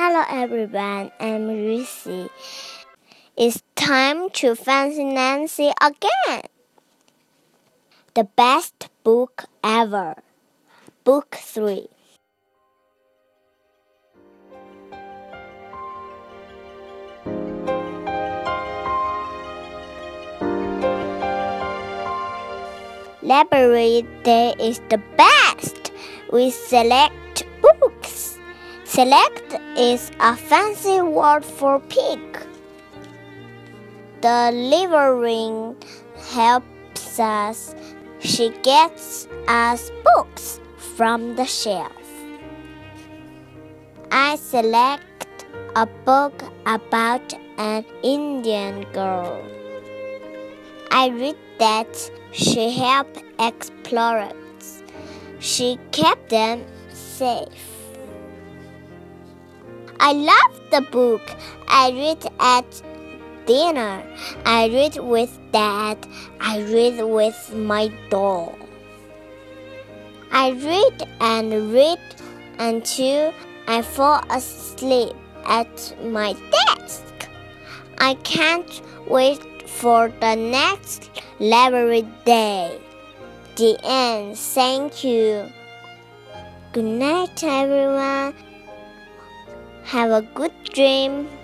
everyone. I'm Lucy. It's time to fancy Nancy again. The best book ever. Book 3. Library day is the best. We select. Select is a fancy word for pick. The librarian helps us. She gets us books from the shelf. I select a book about an Indian girl. I read that she helped explorers. She kept them safe. I love the book. I read at dinner. I read with dad. I read with my doll. I read and read until I fall asleep at my desk. I can't wait for the next library day. The end. Thank you. Good night, everyone. Have a good dream.